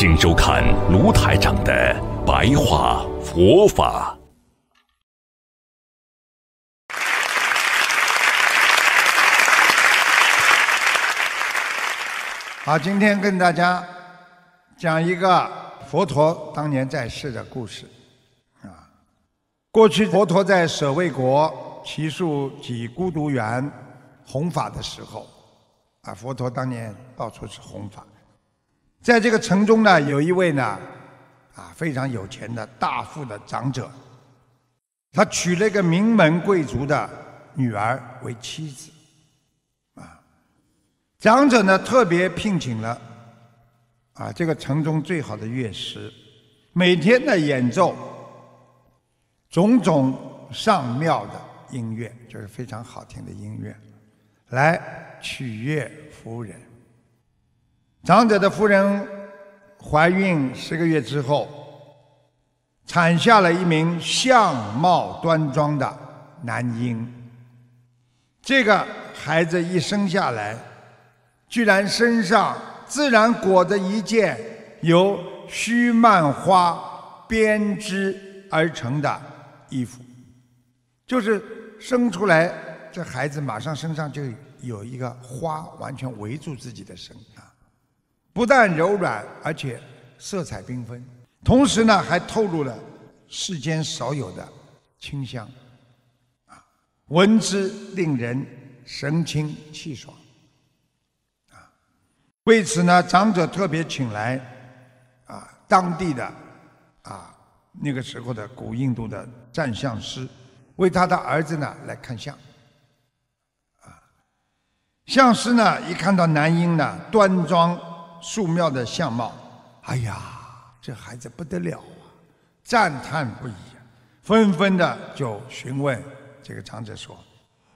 请收看卢台长的白话佛法。好，今天跟大家讲一个佛陀当年在世的故事。啊，过去佛陀在舍卫国祇树及孤独园弘法的时候，啊，佛陀当年到处是弘法。在这个城中呢，有一位呢，啊，非常有钱的大富的长者，他娶了一个名门贵族的女儿为妻子，啊，长者呢特别聘请了，啊，这个城中最好的乐师，每天的演奏种种上妙的音乐，就是非常好听的音乐，来取悦夫人。长者的夫人怀孕十个月之后，产下了一名相貌端庄的男婴。这个孩子一生下来，居然身上自然裹着一件由须蔓花编织而成的衣服，就是生出来，这孩子马上身上就有一个花完全围住自己的身啊。不但柔软，而且色彩缤纷，同时呢，还透露了世间少有的清香，啊，闻之令人神清气爽，啊，为此呢，长者特别请来啊当地的啊那个时候的古印度的占相师，为他的儿子呢来看相，啊，相师呢一看到男婴呢端庄。素妙的相貌，哎呀，这孩子不得了啊！赞叹不已，纷纷的就询问这个长者说：“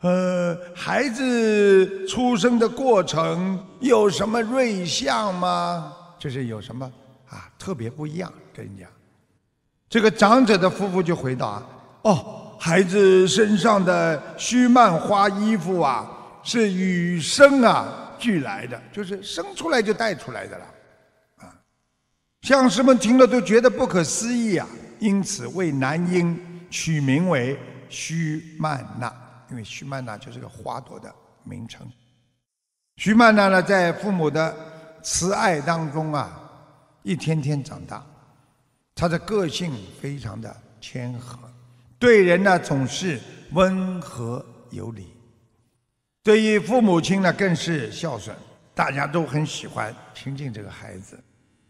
呃，孩子出生的过程有什么瑞相吗？就是有什么啊特别不一样？”跟你讲，这个长者的夫妇就回答：“哦，孩子身上的须蔓花衣服啊，是雨生啊。”俱来的，就是生出来就带出来的了，啊！相士们听了都觉得不可思议啊，因此为男婴取名为须曼娜，因为须曼娜就是个花朵的名称。徐曼娜呢，在父母的慈爱当中啊，一天天长大，她的个性非常的谦和，对人呢总是温和有礼。对于父母亲呢，更是孝顺，大家都很喜欢亲近这个孩子。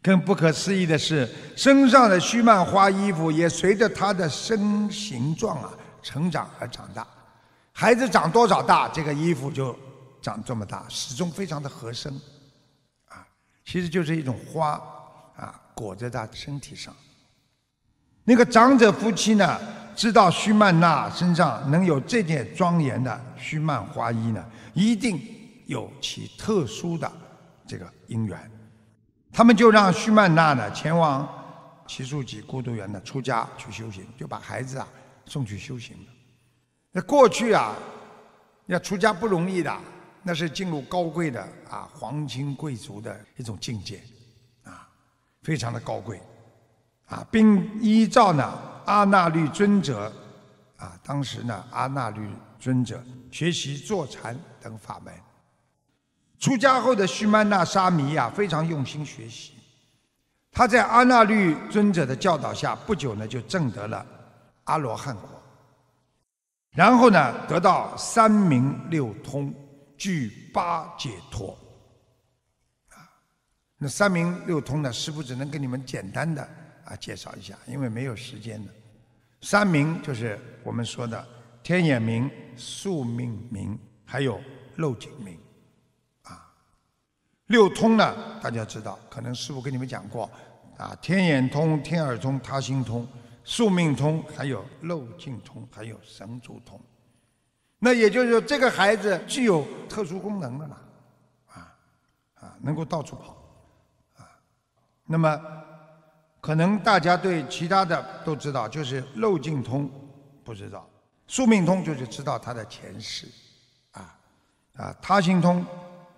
更不可思议的是，身上的须蔓花衣服也随着他的身形状啊成长而长大。孩子长多少大，这个衣服就长这么大，始终非常的合身。啊，其实就是一种花啊裹在他身体上。那个长者夫妻呢？知道须曼娜身上能有这件庄严的须曼花衣呢，一定有其特殊的这个因缘。他们就让须曼娜呢前往奇树集孤独园的出家去修行，就把孩子啊送去修行了。那过去啊，要出家不容易的，那是进入高贵的啊皇亲贵族的一种境界，啊，非常的高贵，啊，并依照呢。阿那律尊者，啊，当时呢，阿那律尊者学习坐禅等法门。出家后的须曼那沙弥呀，非常用心学习。他在阿那律尊者的教导下，不久呢，就证得了阿罗汉果。然后呢，得到三明六通，具八解脱。啊，那三明六通呢，师父只能给你们简单的。啊，介绍一下，因为没有时间的。三明就是我们说的天眼明、宿命明，还有漏井明。啊，六通呢，大家知道，可能师傅跟你们讲过，啊，天眼通、天耳通、他心通、宿命通，还有漏尽通，还有神足通。那也就是说，这个孩子具有特殊功能的了，啊啊，能够到处跑，啊。那么，可能大家对其他的都知道，就是漏尽通不知道，宿命通就是知道他的前世，啊啊，他心通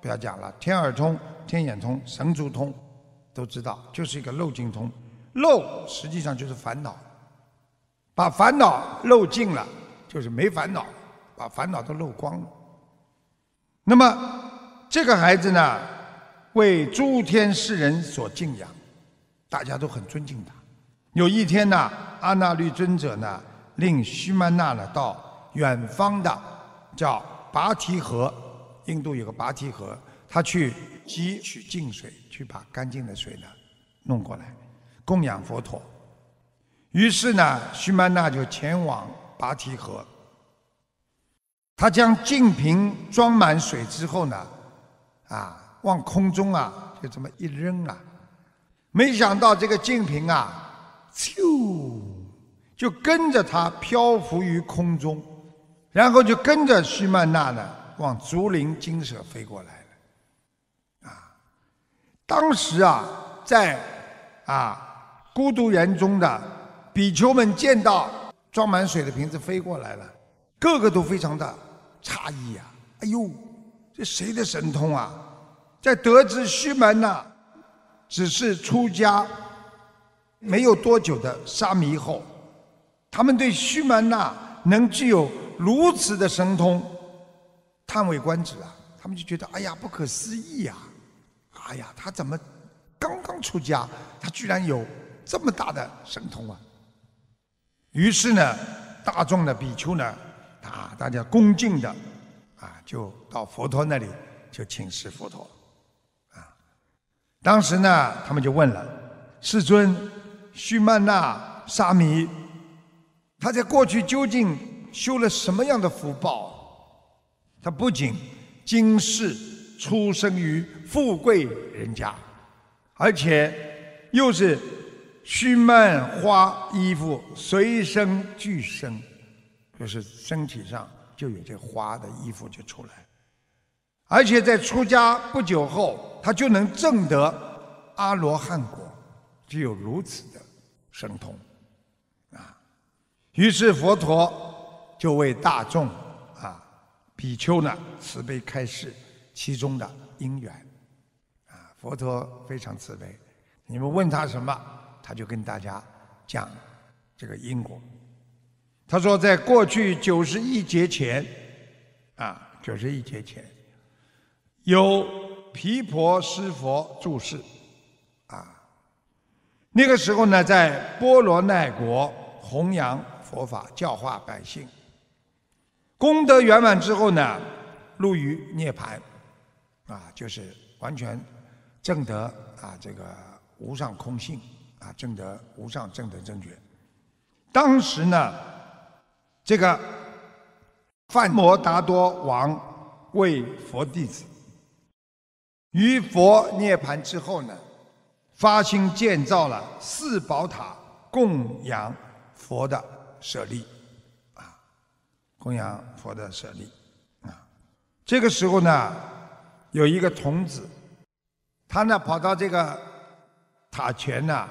不要讲了，天耳通、天眼通、神足通都知道，就是一个漏尽通。漏实际上就是烦恼，把烦恼漏尽了，就是没烦恼。把烦恼都漏光了。那么这个孩子呢，为诸天世人所敬仰，大家都很尊敬他。有一天呢，阿那律尊者呢，令须曼那呢到远方的叫拔提河，印度有个拔提河，他去汲取净水，去把干净的水呢弄过来供养佛陀。于是呢，须曼那就前往拔提河。他将净瓶装满水之后呢，啊，往空中啊，就这么一扔啊，没想到这个净瓶啊，咻，就跟着他漂浮于空中，然后就跟着须曼那呢，往竹林精舍飞过来了，啊，当时啊，在啊孤独园中的比丘们见到装满水的瓶子飞过来了，个个都非常的。诧异呀！哎呦，这谁的神通啊？在得知须门呐只是出家没有多久的沙弥后，他们对须门呐能具有如此的神通叹为观止啊！他们就觉得哎呀，不可思议呀！哎呀，他怎么刚刚出家，他居然有这么大的神通啊？于是呢，大众的比丘呢。啊，大家恭敬的啊，就到佛陀那里就请示佛陀，当时呢，他们就问了世尊，须曼那沙弥，他在过去究竟修了什么样的福报？他不仅今世出生于富贵人家，而且又是须曼花衣服随身俱生。就是身体上就有这花的衣服就出来，而且在出家不久后，他就能证得阿罗汉果，具有如此的神通，啊！于是佛陀就为大众啊比丘呢慈悲开示其中的因缘，啊！佛陀非常慈悲，你们问他什么，他就跟大家讲这个因果。他说，在过去九十亿劫前，啊，九十亿劫前，有毗婆尸佛住世，啊，那个时候呢，在波罗奈国弘扬佛法，教化百姓，功德圆满之后呢，入于涅盘，啊，就是完全证得啊这个无上空性，啊，证得无上正德正觉。当时呢。这个范摩达多王为佛弟子，于佛涅盘之后呢，发心建造了四宝塔供养佛的舍利，啊，供养佛的舍利，啊，这个时候呢，有一个童子，他呢跑到这个塔前呢，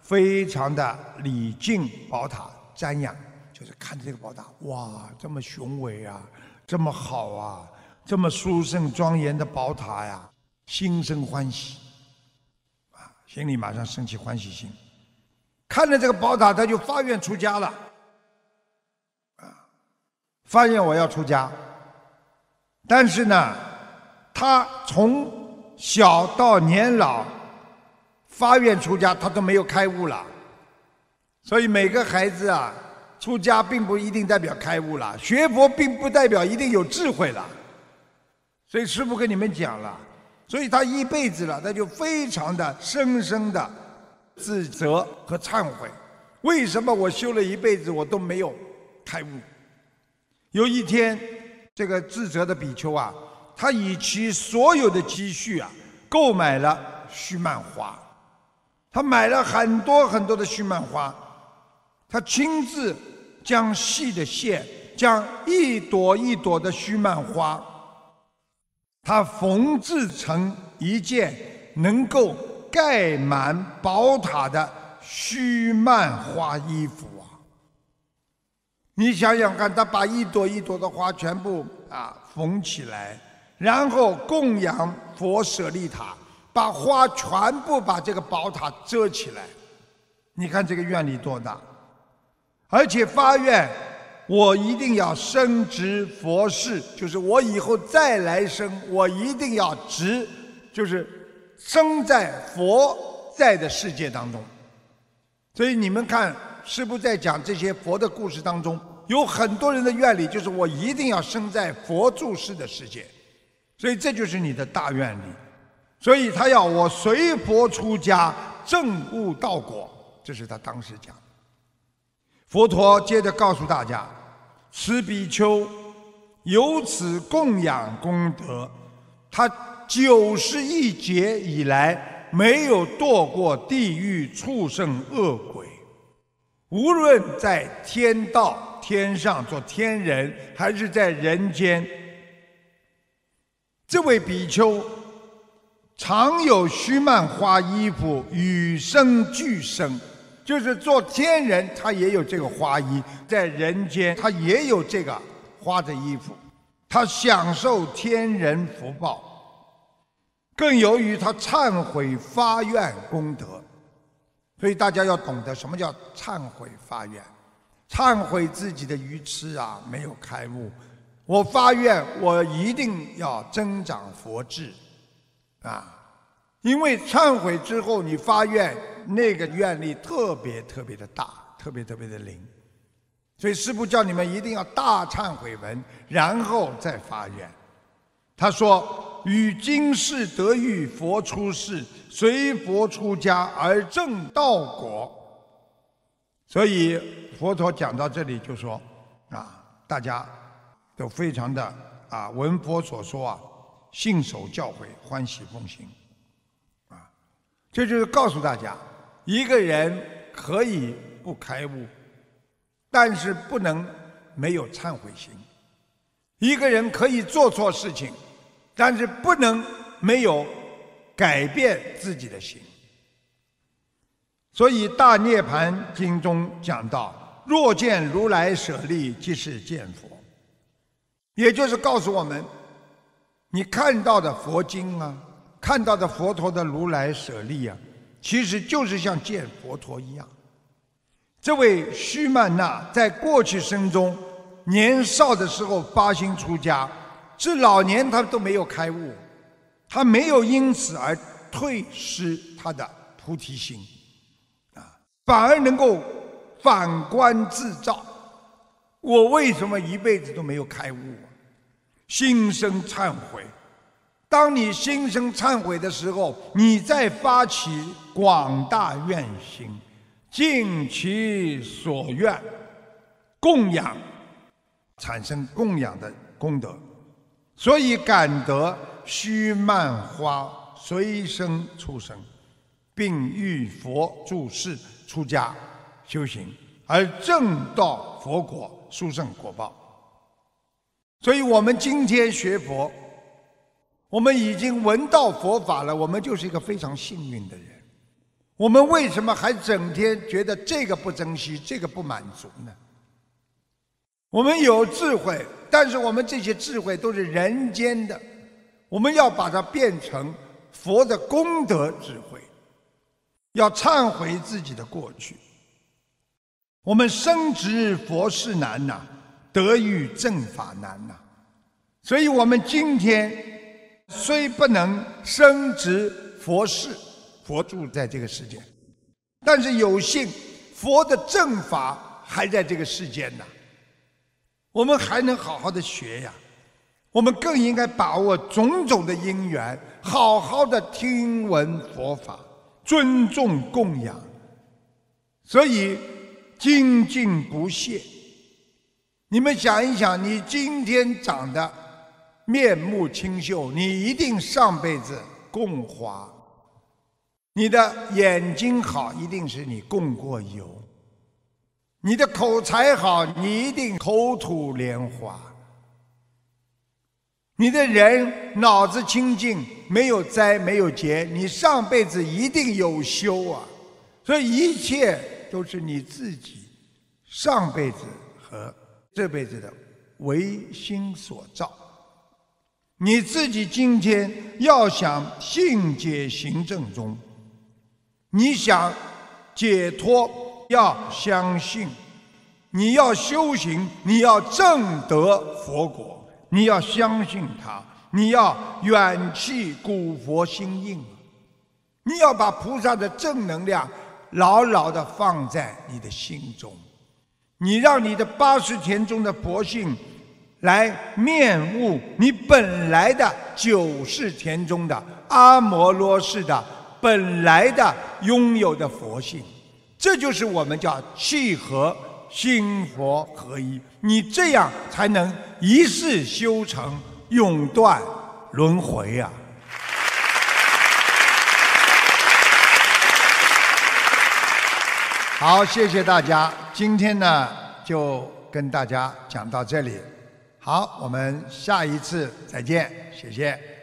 非常的礼敬宝塔，瞻仰。就是看着这个宝塔，哇，这么雄伟啊，这么好啊，这么殊胜庄严的宝塔呀，心生欢喜，啊，心里马上升起欢喜心。看着这个宝塔，他就发愿出家了，啊，发愿我要出家。但是呢，他从小到年老，发愿出家，他都没有开悟了。所以每个孩子啊。出家并不一定代表开悟了，学佛并不代表一定有智慧了，所以师父跟你们讲了，所以他一辈子了，他就非常的深深的自责和忏悔，为什么我修了一辈子我都没有开悟？有一天，这个自责的比丘啊，他以其所有的积蓄啊，购买了须曼花，他买了很多很多的须曼花，他亲自将细的线，将一朵一朵的须曼花，他缝制成一件能够盖满宝塔的须曼花衣服啊！你想想看，他把一朵一朵的花全部啊缝起来，然后供养佛舍利塔。把花全部把这个宝塔遮起来，你看这个愿力多大！而且发愿，我一定要升值佛事，就是我以后再来生，我一定要值，就是生在佛在的世界当中。所以你们看，师父在讲这些佛的故事当中，有很多人的愿力就是我一定要生在佛住世的世界，所以这就是你的大愿力。所以他要我随佛出家，证悟道果，这是他当时讲。佛陀接着告诉大家：此比丘由此供养功德，他九十一劫以来没有堕过地狱、畜生、恶鬼，无论在天道、天上做天人，还是在人间，这位比丘。常有须曼花衣服与生俱生，就是做天人，他也有这个花衣；在人间，他也有这个花的衣服。他享受天人福报，更由于他忏悔发愿功德。所以大家要懂得什么叫忏悔发愿，忏悔自己的愚痴啊，没有开悟。我发愿，我一定要增长佛智。啊，因为忏悔之后，你发愿，那个愿力特别特别的大，特别特别的灵，所以师父叫你们一定要大忏悔文，然后再发愿。他说：“与今世得遇佛出世，随佛出家而正道果。”所以佛陀讲到这里就说：“啊，大家都非常的啊，闻佛所说啊。”信守教诲，欢喜奉行，啊，这就是告诉大家，一个人可以不开悟，但是不能没有忏悔心；一个人可以做错事情，但是不能没有改变自己的心。所以《大涅盘经》中讲到：“若见如来舍利，即是见佛。”也就是告诉我们。你看到的佛经啊，看到的佛陀的如来舍利啊，其实就是像见佛陀一样。这位须曼那在过去生中年少的时候发心出家，至老年他都没有开悟，他没有因此而退失他的菩提心，啊，反而能够反观自照，我为什么一辈子都没有开悟？心生忏悔，当你心生忏悔的时候，你再发起广大愿心，尽其所愿，供养，产生供养的功德，所以感得须曼花随身出生，并遇佛住世出家修行，而正道佛果殊胜果报。所以我们今天学佛，我们已经闻到佛法了，我们就是一个非常幸运的人。我们为什么还整天觉得这个不珍惜，这个不满足呢？我们有智慧，但是我们这些智慧都是人间的，我们要把它变成佛的功德智慧，要忏悔自己的过去。我们深知佛事难呐。得遇正法难呐，所以我们今天虽不能升值佛事，佛住在这个世界，但是有幸佛的正法还在这个世间呢，我们还能好好的学呀，我们更应该把握种种的因缘，好好的听闻佛法，尊重供养，所以精进不懈。你们想一想，你今天长得面目清秀，你一定上辈子供花。你的眼睛好，一定是你供过油；你的口才好，你一定口吐莲花；你的人脑子清净，没有灾没有劫，你上辈子一定有修啊！所以一切都是你自己上辈子和这辈子的唯心所造。你自己今天要想信解行正中。你想解脱，要相信；你要修行，你要正得佛果，你要相信他，你要远弃古佛心印，你要把菩萨的正能量牢牢的放在你的心中，你让你的八十田中的佛性来面悟你本来的九世田中的阿摩罗氏的。本来的拥有的佛性，这就是我们叫契合心佛合一。你这样才能一世修成，永断轮回啊！好，谢谢大家。今天呢，就跟大家讲到这里。好，我们下一次再见，谢谢。